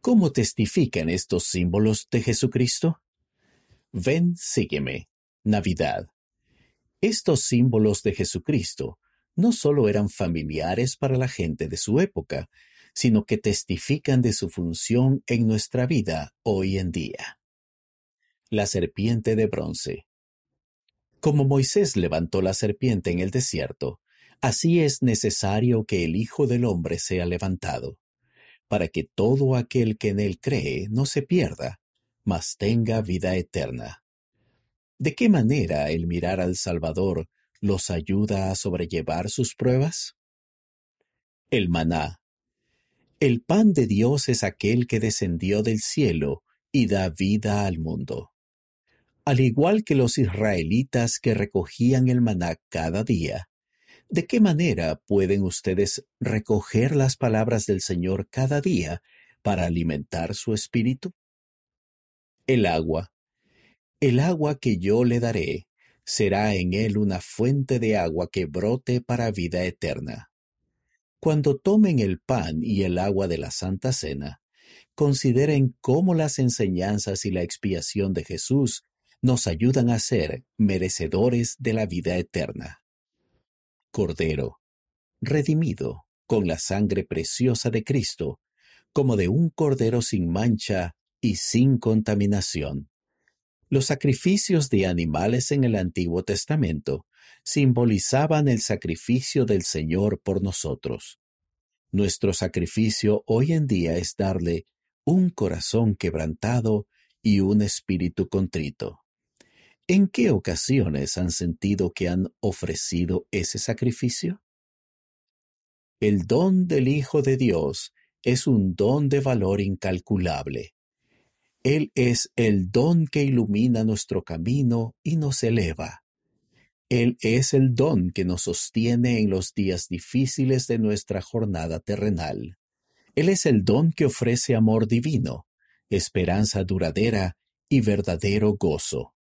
¿Cómo testifican estos símbolos de Jesucristo? Ven, sígueme. Navidad. Estos símbolos de Jesucristo no solo eran familiares para la gente de su época, sino que testifican de su función en nuestra vida hoy en día. La serpiente de bronce. Como Moisés levantó la serpiente en el desierto, así es necesario que el Hijo del Hombre sea levantado, para que todo aquel que en él cree no se pierda, mas tenga vida eterna. ¿De qué manera el mirar al Salvador los ayuda a sobrellevar sus pruebas? El maná. El pan de Dios es aquel que descendió del cielo y da vida al mundo. Al igual que los israelitas que recogían el maná cada día, ¿de qué manera pueden ustedes recoger las palabras del Señor cada día para alimentar su espíritu? El agua. El agua que yo le daré será en él una fuente de agua que brote para vida eterna. Cuando tomen el pan y el agua de la Santa Cena, consideren cómo las enseñanzas y la expiación de Jesús nos ayudan a ser merecedores de la vida eterna. Cordero, redimido con la sangre preciosa de Cristo, como de un cordero sin mancha y sin contaminación. Los sacrificios de animales en el Antiguo Testamento simbolizaban el sacrificio del Señor por nosotros. Nuestro sacrificio hoy en día es darle un corazón quebrantado y un espíritu contrito. ¿En qué ocasiones han sentido que han ofrecido ese sacrificio? El don del Hijo de Dios es un don de valor incalculable. Él es el don que ilumina nuestro camino y nos eleva. Él es el don que nos sostiene en los días difíciles de nuestra jornada terrenal. Él es el don que ofrece amor divino, esperanza duradera y verdadero gozo.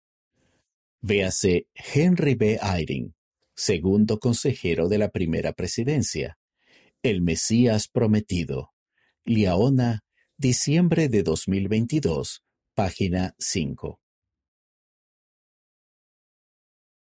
Véase Henry B. Eyring, segundo consejero de la primera presidencia, El Mesías Prometido, Liaona, Diciembre de 2022, página 5.